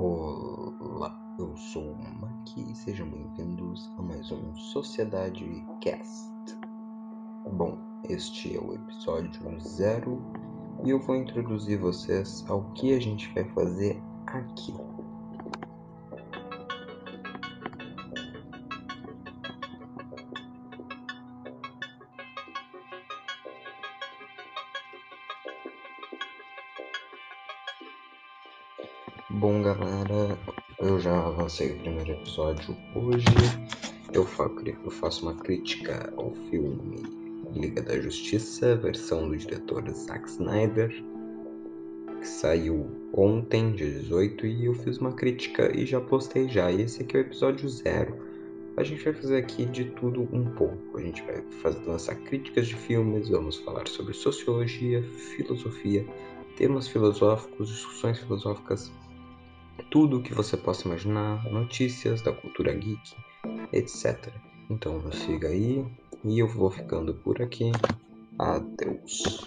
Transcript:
Olá, eu sou o Maki e sejam bem-vindos a mais um Sociedade Cast. Bom, este é o episódio zero e eu vou introduzir vocês ao que a gente vai fazer aqui. Bom, galera, eu já avancei o primeiro episódio hoje. Eu, faço uma crítica ao filme Liga da Justiça, versão do diretor Zack Snyder, que saiu ontem, dia 18, e eu fiz uma crítica e já postei já. E esse aqui é o episódio zero. A gente vai fazer aqui de tudo um pouco. A gente vai fazer, lançar críticas de filmes, vamos falar sobre sociologia, filosofia, temas filosóficos, discussões filosóficas tudo o que você possa imaginar, notícias da cultura geek, etc. Então siga aí e eu vou ficando por aqui. Adeus.